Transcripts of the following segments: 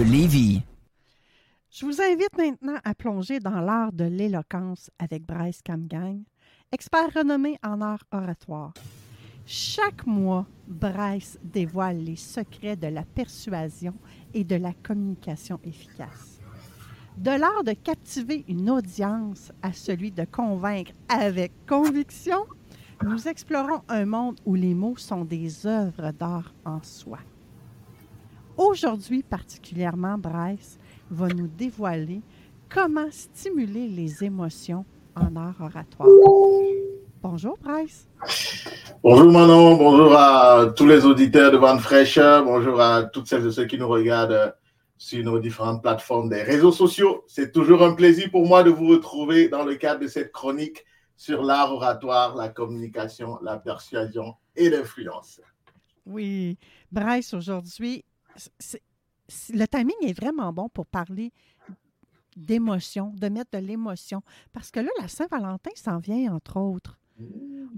Je vous invite maintenant à plonger dans l'art de l'éloquence avec Bryce Camgang, expert renommé en art oratoire. Chaque mois, Bryce dévoile les secrets de la persuasion et de la communication efficace. De l'art de captiver une audience à celui de convaincre avec conviction, nous explorons un monde où les mots sont des œuvres d'art en soi. Aujourd'hui, particulièrement, Bryce va nous dévoiler comment stimuler les émotions en art oratoire. Bonjour, Bryce. Bonjour Manon, bonjour à tous les auditeurs de Vente Fraîche, bonjour à toutes celles et ceux qui nous regardent euh, sur nos différentes plateformes des réseaux sociaux. C'est toujours un plaisir pour moi de vous retrouver dans le cadre de cette chronique sur l'art oratoire, la communication, la persuasion et l'influence. Oui, Bryce, aujourd'hui, le timing est vraiment bon pour parler d'émotion, de mettre de l'émotion. Parce que là, la Saint-Valentin s'en vient, entre autres.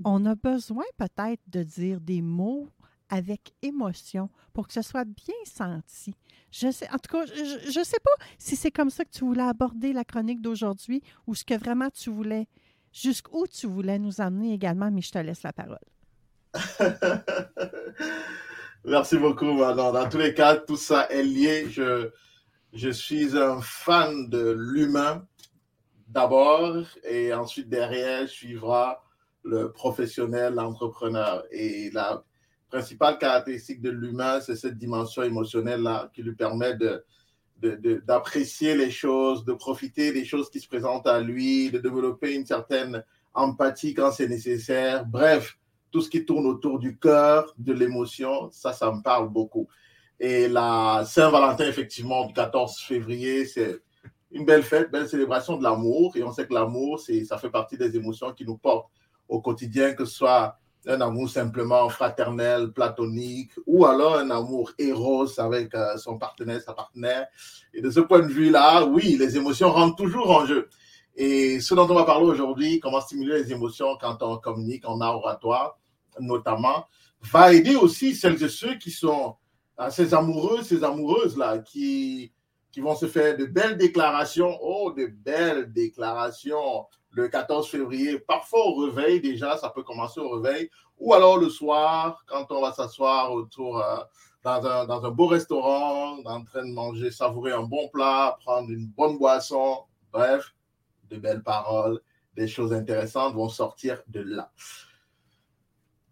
On a besoin peut-être de dire des mots avec émotion pour que ce soit bien senti. Je sais, en tout cas, je ne sais pas si c'est comme ça que tu voulais aborder la chronique d'aujourd'hui ou ce que vraiment tu voulais, jusqu'où tu voulais nous amener également, mais je te laisse la parole. Merci beaucoup Manon. Dans tous les cas, tout ça est lié. Je, je suis un fan de l'humain d'abord et ensuite derrière suivra le professionnel, l'entrepreneur. Et la principale caractéristique de l'humain, c'est cette dimension émotionnelle-là qui lui permet de, d'apprécier les choses, de profiter des choses qui se présentent à lui, de développer une certaine empathie quand c'est nécessaire. Bref, tout ce qui tourne autour du cœur, de l'émotion, ça, ça me parle beaucoup. Et la Saint-Valentin, effectivement, du 14 février, c'est une belle fête, belle célébration de l'amour. Et on sait que l'amour, ça fait partie des émotions qui nous portent au quotidien, que ce soit un amour simplement fraternel, platonique, ou alors un amour héros avec euh, son partenaire, sa partenaire. Et de ce point de vue-là, oui, les émotions rentrent toujours en jeu. Et ce dont on va parler aujourd'hui, comment stimuler les émotions quand on communique en art oratoire, notamment, va aider aussi celles et ceux qui sont euh, ces amoureux, ces amoureuses-là, qui, qui vont se faire de belles déclarations, oh, de belles déclarations. Le 14 février, parfois au réveil déjà, ça peut commencer au réveil, ou alors le soir, quand on va s'asseoir autour euh, dans, un, dans un beau restaurant, en train de manger, savourer un bon plat, prendre une bonne boisson, bref, de belles paroles, des choses intéressantes vont sortir de là.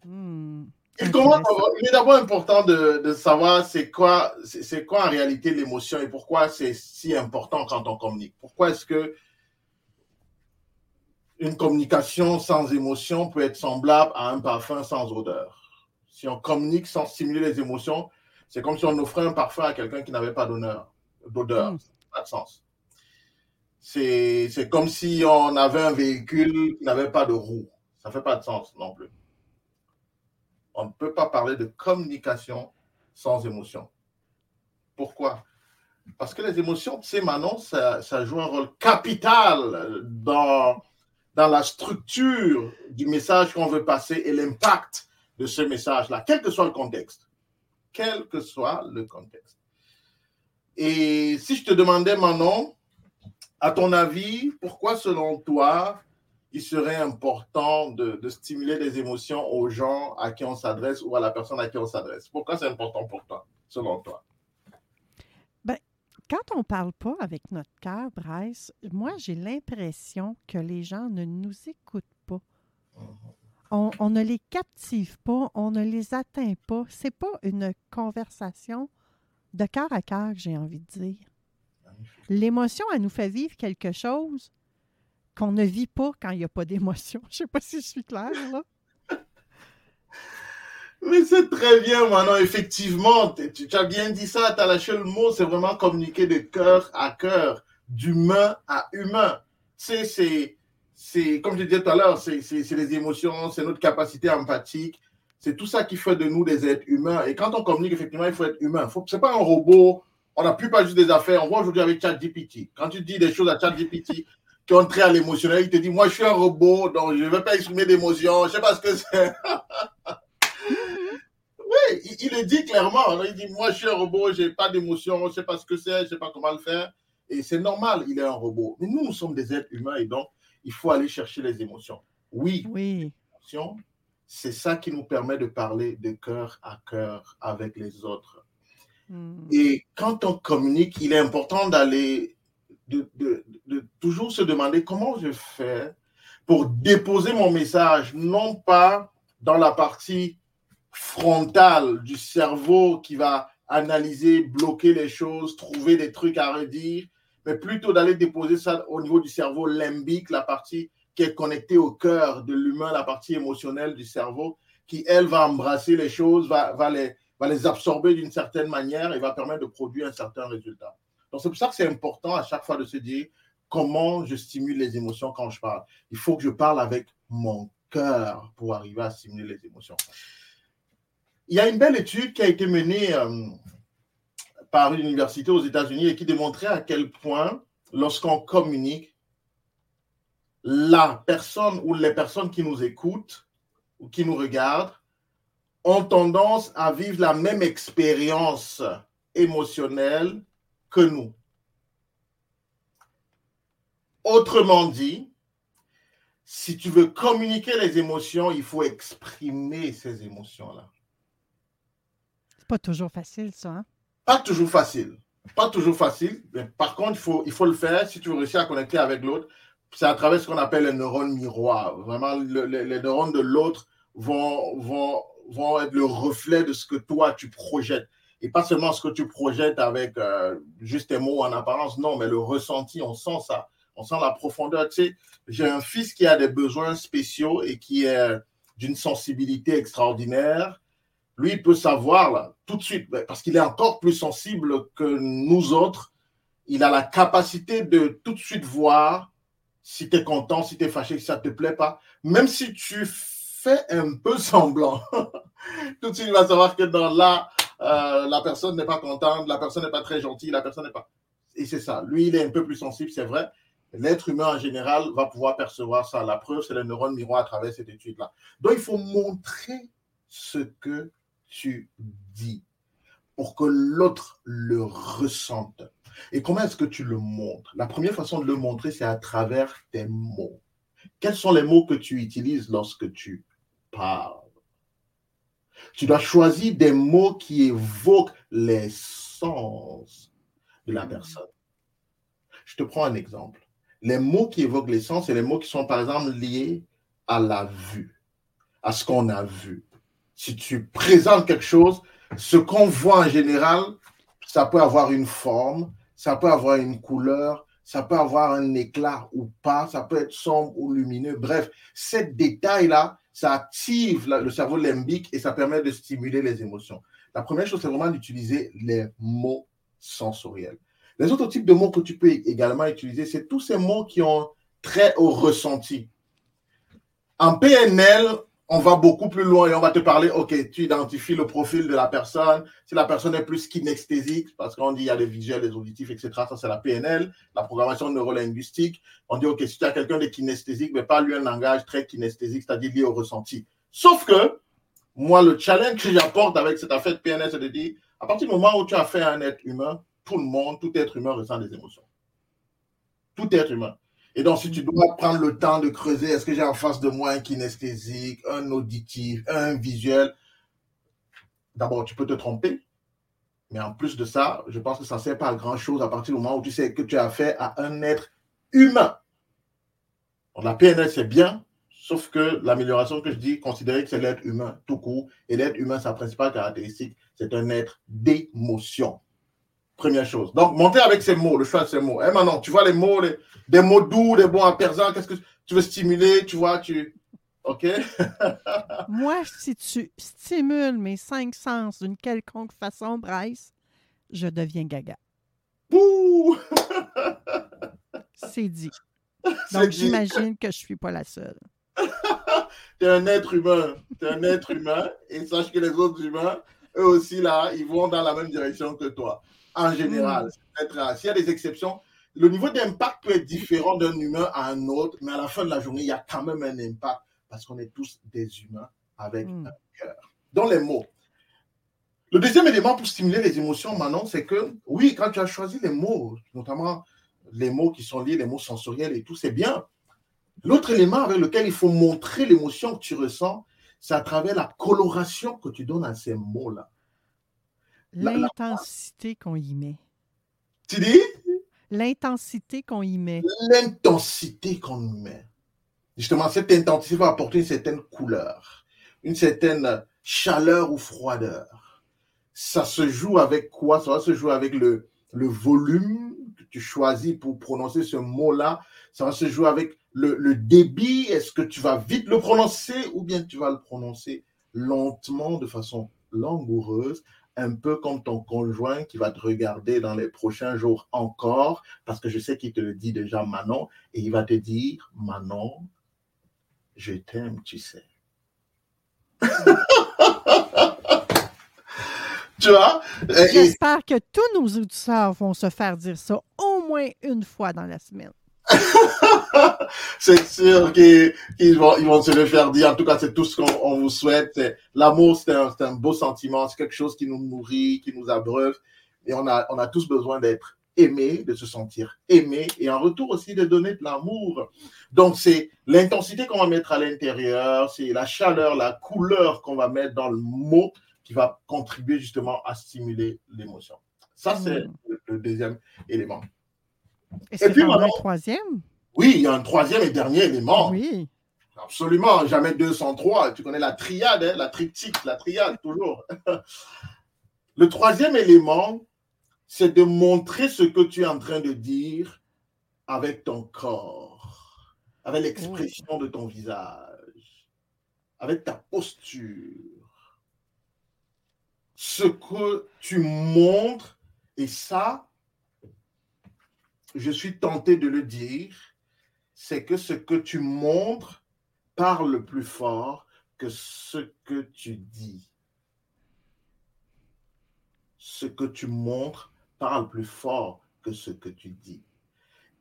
Hmm. Il, est d'abord important de, de savoir c'est quoi, c'est quoi en réalité l'émotion et pourquoi c'est si important quand on communique. Pourquoi est-ce que une communication sans émotion peut être semblable à un parfum sans odeur? Si on communique sans stimuler les émotions, c'est comme si on offrait un parfum à quelqu'un qui n'avait pas d'honneur, d'odeur. Mm. Ça n'a pas de sens. C'est c'est comme si on avait un véhicule qui n'avait pas de roues. Ça ne fait pas de sens non plus. On ne peut pas parler de communication sans émotion. Pourquoi? Parce que les émotions, sais, Manon, ça, ça joue un rôle capital dans, dans la structure du message qu'on veut passer et l'impact de ce message-là, quel que soit le contexte. Quel que soit le contexte. Et si je te demandais, Manon, à ton avis, pourquoi selon toi, il serait important de, de stimuler des émotions aux gens à qui on s'adresse ou à la personne à qui on s'adresse? Pourquoi c'est important pour toi, selon toi? Quand on parle pas avec notre cœur, Bryce, moi, j'ai l'impression que les gens ne nous écoutent pas. On, on ne les captive pas, on ne les atteint pas. C'est pas une conversation de cœur à cœur, j'ai envie de dire. L'émotion, elle nous fait vivre quelque chose qu'on ne vit pas quand il n'y a pas d'émotion. Je sais pas si je suis claire, là. Mais c'est très bien, Manon. Effectivement, tu, as bien dit ça, tu as lâché le mot, c'est vraiment communiquer de cœur à cœur, d'humain à humain. Tu sais, c'est, comme je disais tout à l'heure, c'est, les émotions, c'est notre capacité empathique, c'est tout ça qui fait de nous des êtres humains. Et quand on communique, effectivement, il faut être humain. Faut, c'est pas un robot, on n'a plus pas juste des affaires. On voit aujourd'hui avec ChatGPT. Quand tu dis des choses à ChatGPT qui ont trait à l'émotionnel, il te dit, moi, je suis un robot, donc je ne vais pas exprimer d'émotion, je sais pas ce que c'est. Oui, il, il le dit clairement. Il dit Moi, je suis un robot, je n'ai pas d'émotion, je ne sais pas ce que c'est, je ne sais pas comment le faire. Et c'est normal, il est un robot. Mais nous, nous sommes des êtres humains et donc, il faut aller chercher les émotions. Oui, Oui. c'est ça qui nous permet de parler de cœur à cœur avec les autres. Hmm. Et quand on communique, il est important d'aller, de, toujours se demander comment je fais pour déposer mon message, non pas dans la partie frontale du cerveau qui va analyser, bloquer les choses, trouver des trucs à redire, mais plutôt d'aller déposer ça au niveau du cerveau limbique, la partie qui est connectée au cœur de l'humain, la partie émotionnelle du cerveau, qui, elle, va embrasser les choses, va les, va les absorber d'une certaine manière et va permettre de produire un certain résultat. Donc, c'est pour ça que c'est important à chaque fois de se dire comment je stimule les émotions quand je parle. Il faut que je parle avec mon cœur pour arriver à stimuler les émotions. Il y a une belle étude qui a été menée euh, par une université aux États-Unis et qui démontrait à quel point, lorsqu'on communique, la personne ou les personnes qui nous écoutent ou qui nous regardent ont tendance à vivre la même expérience émotionnelle que nous. Autrement dit, si tu veux communiquer les émotions, il faut exprimer ces émotions-là. C'est pas toujours facile, ça. Hein? Pas toujours facile. Pas toujours facile. Mais par contre, il faut, il faut le faire si tu veux réussir à connecter avec l'autre. C'est à travers ce qu'on appelle les neurones miroirs. Vraiment, le- le- les neurones de l'autre vont, vont, vont être le reflet de ce que toi, tu projettes. Et pas seulement ce que tu projettes avec euh, juste tes mots en apparence, non, mais le ressenti, on sent ça. On sent la profondeur. Tu sais, j'ai un fils qui a des besoins spéciaux et qui est d'une sensibilité extraordinaire. Lui, il peut savoir tout de suite, parce qu'il est encore plus sensible que nous autres. Il a la capacité de tout de suite voir si tu es content, si tu es fâché, si ça ne te plaît pas. Même si tu fais un peu semblant, tout de suite, il va savoir que dans là, euh, la personne n'est pas contente, la personne n'est pas très gentille, la personne n'est pas. Et c'est ça. Lui, il est un peu plus sensible, c'est vrai. L'être humain en général va pouvoir percevoir ça. La preuve, c'est les neurones miroirs à travers cette étude-là. Donc, il faut montrer ce que tu dis pour que l'autre le ressente. Et comment est-ce que tu le montres? La première façon de le montrer, c'est à travers tes mots. Quels sont les mots que tu utilises lorsque tu parles Tu dois choisir des mots qui évoquent les sens de la personne. Je te prends un exemple. Les mots qui évoquent les sens, c'est les mots qui sont par exemple liés à la vue, à ce qu'on a vu. si tu présentes quelque chose, ce qu'on voit en général, ça peut avoir une forme, ça peut avoir une couleur, ça peut avoir un éclat ou pas, ça peut être sombre ou lumineux. Bref, ces détails-là, ça active le cerveau limbique et ça permet de stimuler les émotions. La première chose, c'est vraiment d'utiliser les mots sensoriels. Les autres types de mots que tu peux également utiliser, c'est tous ces mots qui ont trait au ressenti. En PNL, on va beaucoup plus loin et on va te parler, OK, tu identifies le profil de la personne. Si la personne est plus kinesthésique, parce qu'on dit il y a des visuels, des auditifs, etc., ça c'est la PNL, la programmation neurolinguistique. On dit, OK, si tu as quelqu'un de kinesthésique, mais pas lui un langage très kinesthésique, c'est-à-dire lié au ressenti. Sauf que, moi, le challenge que j'apporte avec cette affaire de PNL, c'est de dire, à partir du moment où tu as fait un être humain, tout le monde, tout être humain ressent des émotions. Tout être humain. Et donc, si tu dois prendre le temps de creuser, est-ce que j'ai en face de moi un kinesthésique, un auditif, un visuel? D'abord, tu peux te tromper. Mais en plus de ça, je pense que ça ne sert pas à grand-chose à partir du moment où tu sais que tu as affaire à un être humain. la PNL, c'est bien, sauf que l'amélioration que je dis, considérer que c'est l'être humain tout court. Et l'être humain, sa principale caractéristique, c'est un être d'émotion. Première chose. Donc, monter avec ces mots, le choix de ces mots. Eh, maintenant, tu vois les mots, des mots doux, des mots apaisants, qu'est-ce que tu veux stimuler, tu vois, tu. OK? Moi, si tu stimules mes cinq sens d'une quelconque façon, Bryce, je deviens gaga. Bouh! C'est dit. Donc, j'imagine que je ne suis pas la seule. tu es un être humain. Tu es un être humain. Et sache que les autres humains, eux aussi, là, ils vont dans la même direction que toi en général. Mm. S'il y a des exceptions, le niveau d'impact peut être différent d'un humain à un autre, mais à la fin de la journée, il y a quand même un impact parce qu'on est tous des humains avec mm. un cœur. Dans les mots. Le deuxième élément pour stimuler les émotions, Manon, c'est que oui, quand tu as choisi les mots, notamment les mots qui sont liés, les mots sensoriels et tout, c'est bien. L'autre élément avec lequel il faut montrer l'émotion que tu ressens, c'est à travers la coloration que tu donnes à ces mots-là. L'intensité qu'on y met. Tu dis? L'intensité qu'on y met. L'intensité qu'on y met. Justement, cette intensité va apporter une certaine couleur, une certaine chaleur ou froideur. Ça se joue avec quoi? Ça va se jouer avec le, le volume que tu choisis pour prononcer ce mot-là. Ça va se jouer avec le, le débit. Est-ce que tu vas vite le prononcer ou bien tu vas le prononcer lentement, de façon langoureuse, un peu comme ton conjoint qui va te regarder dans les prochains jours encore, parce que je sais qu'il te le dit déjà Manon, et il va te dire, Manon, je t'aime, tu sais. tu vois? J'espère que tous nos auditeurs vont se faire dire ça au moins une fois dans la semaine. c'est sûr qu'ils vont, ils vont se le faire dire. En tout cas, c'est tout ce qu'on vous souhaite. L'amour, c'est un, un, beau sentiment. C'est quelque chose qui nous nourrit, qui nous abreuve. Et on a, on a tous besoin d'être aimés, de se sentir aimés et en retour aussi de donner de l'amour. Donc, c'est l'intensité qu'on va mettre à l'intérieur, c'est la chaleur, la couleur qu'on va mettre dans le mot qui va contribuer justement à stimuler l'émotion. Ça, c'est mm. le deuxième élément. Et, puis maintenant, un troisième? Oui, il y a un troisième et dernier élément. Oui. Absolument, jamais 203. Tu connais la triade, hein, la triptyque, la triade, toujours. Le troisième élément, c'est de montrer ce que tu es en train de dire avec ton corps, avec l'expression de ton visage, avec ta posture. Ce que tu montres, et ça, je suis tenté de le dire, c'est que ce que tu montres parle plus fort que ce que tu dis. Ce que tu montres parle plus fort que ce que tu dis.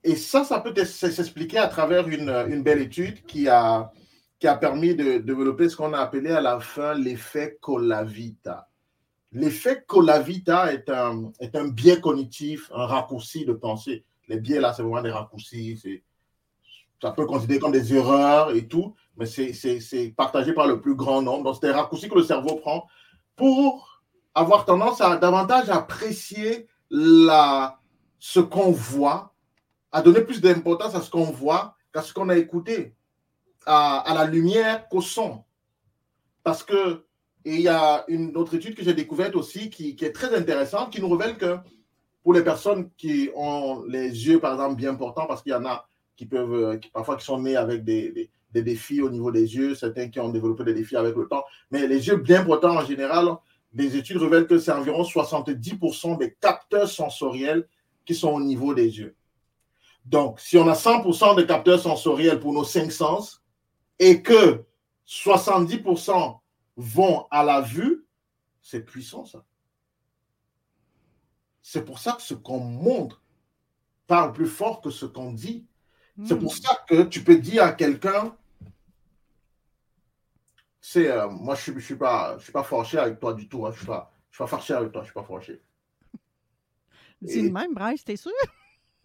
Et ça, ça peut s'expliquer à travers une, belle étude qui a, permis de développer ce qu'on a appelé à la fin l'effet Colavita. L'effet Colavita est un biais cognitif, un raccourci de pensée. Les biais, là, c'est vraiment des raccourcis. Ça peut considérer comme des erreurs et tout, mais c'est partagé par le plus grand nombre. Donc, c'est des raccourcis que le cerveau prend pour avoir tendance à davantage apprécier la, ce qu'on voit, à donner plus d'importance à ce qu'on voit qu'à ce qu'on a écouté, à, à la lumière qu'au son. Parce que il y a une autre étude que j'ai découverte aussi qui, qui, est très intéressante, qui nous révèle que pour les personnes qui ont les yeux, par exemple, bien portants, parce qu'il y en a qui peuvent, euh, parfois, qui sont nés avec des, des, des, défis au niveau des yeux, certains qui ont développé des défis avec le temps, mais les yeux bien portants en général, des études révèlent que c'est environ 70% des capteurs sensoriels qui sont au niveau des yeux. Donc, si on a 100% de capteurs sensoriels pour nos cinq sens et que 70% vont à la vue, c'est puissant ça. C'est pour ça que ce qu'on montre parle plus fort que ce qu'on dit. C'est pour hmm. ça que tu peux dire à quelqu'un, c'est euh, moi je ne suis, pas, je suis pas fâché avec toi du tout. Hein. je ne suis, pas, je suis pas fâché avec toi, je ne suis pas fâché. Dis le même, Bryce, t'es sûr?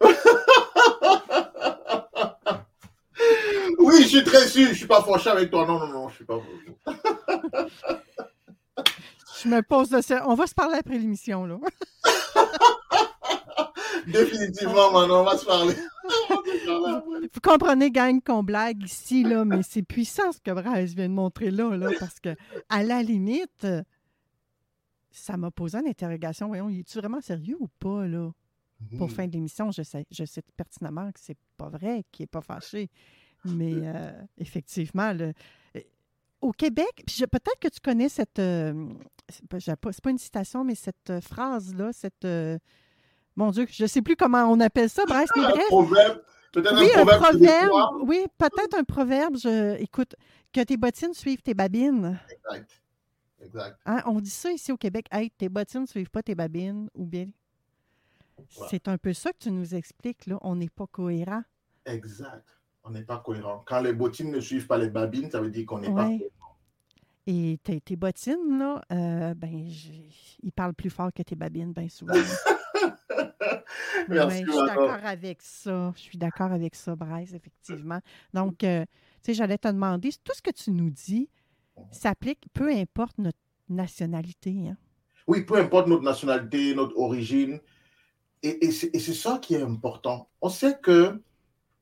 oui, je suis très sûr, je ne suis pas fâché avec toi. Non, non, non, je ne suis pas je me pose de ça. On va se parler après l'émission, là. Définitivement, maintenant, on va se parler. Vous comprenez, gang, qu'on blague ici, là, mais c'est puissant ce que Bryce vient de montrer là, là parce que, à la limite, ça m'a posé une interrogation. Voyons, es-tu vraiment sérieux ou pas, là? Pour fin de l'émission, je sais, je sais pertinemment que c'est pas vrai, qu'il n'est pas fâché. Mais euh, effectivement, le, euh, au Québec, peut-être que tu connais cette. Euh, c'est pas, pas, une citation, mais cette phrase-là, cette. Mon Dieu, je ne sais plus comment on appelle ça, bref, mais bref. proverbe. Peut-être oui, un proverbe. oui, peut-être un proverbe. Je, écoute, que tes bottines suivent tes babines. Exact. Exact. Hein, on dit ça ici au Québec. Hey, tes bottines ne suivent pas tes babines, ou bien c'est un peu ça que tu nous expliques, là. On n'est pas cohérent. Exact. On n'est pas cohérent. Quand les bottines ne suivent pas les babines, ça veut dire qu'on n'est pas cohérent. Et tes, bottines, là, euh, ben, ils parlent plus fort que tes babines, bien souvent. Merci, je suis d'accord avec ça. Je suis d'accord avec ça, Bryce, effectivement. Donc, euh, tu sais, j'allais te demander, tout ce que tu nous dis s'applique, peu importe notre nationalité. Hein? Oui, peu importe notre nationalité, notre origine, et, c'est ça qui est important. On sait que,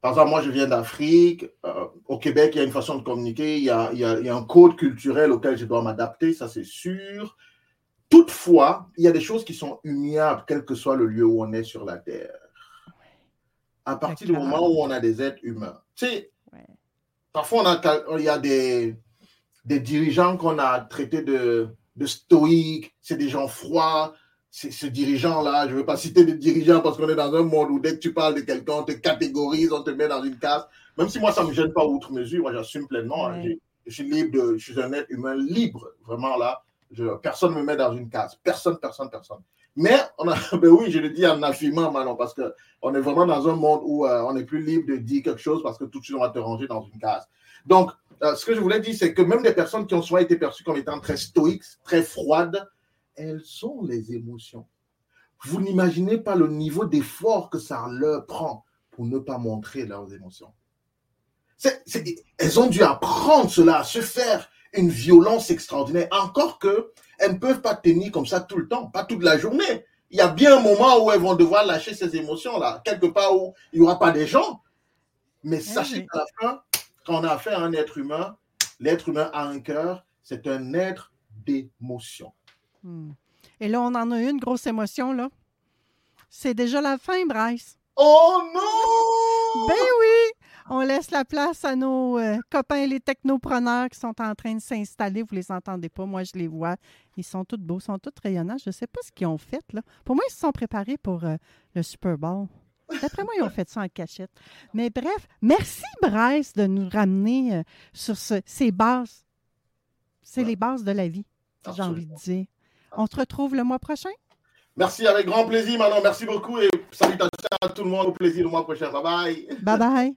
par exemple, moi je viens d'Afrique, euh, au Québec, il y a une façon de communiquer, il y a, il y a, un code culturel auquel je dois m'adapter, ça c'est sûr. Toutefois, il y a des choses qui sont humiliables, quel que soit le lieu où on est sur la Terre. À partir du moment où on a des êtres humains. Tu sais, parfois on a, il y a des, des dirigeants qu'on a traités de, de stoïques, c'est des gens froids, ce dirigeant-là, je ne veux pas citer des dirigeants parce qu'on est dans un monde où dès que tu parles de quelqu'un, on te catégorise, on te met dans une case. Même si moi, ça ne me gêne pas outre mesure, moi, j'assume pleinement. Hein. je, suis libre, de, je suis un être humain libre, vraiment là. Personne ne me met dans une case. Personne, personne, personne. Mais, ben oui, je le dis en affirmant maintenant, parce qu'on est vraiment dans un monde où euh, on n'est plus libre de dire quelque chose parce que tout de suite, on va te ranger dans une case. Donc, euh, ce que je voulais dire, c'est que même des personnes qui ont soit été perçues comme étant très stoïques, très froides, elles sont les émotions. Vous n'imaginez pas le niveau d'effort que ça leur prend pour ne pas montrer leurs émotions. elles ont dû apprendre cela, à se faire une violence extraordinaire. Encore que elles ne peuvent pas tenir comme ça tout le temps, pas toute la journée. Il y a bien un moment où elles vont devoir lâcher ces émotions-là, quelque part où il n'y aura pas des gens. Mais eh sachez qu'à la fin, quand on a affaire à un être humain, l'être humain a un cœur, c'est un être d'émotion. Hmm. Et là, on en a eu une grosse émotion, là. C'est déjà la fin, Bryce. Oh non! Ben oui! On laisse la place à nos euh, copains, les technopreneurs qui sont en train de s'installer. Vous les entendez pas, moi je les vois. Ils sont tous beaux, ils sont tous rayonnants. Je ne sais pas ce qu'ils ont fait. Là. Pour moi, ils se sont préparés pour euh, le Super Bowl. D'après moi, ils ont fait ça en cachette. Mais bref, merci Bryce de nous ramener euh, sur ces bases. C'est les bases de la vie, j'ai envie de dire. On se retrouve le mois prochain? Merci, avec grand plaisir, Manon. Merci beaucoup et salutations à tout le monde. Au plaisir le mois prochain. Bye bye. Bye bye.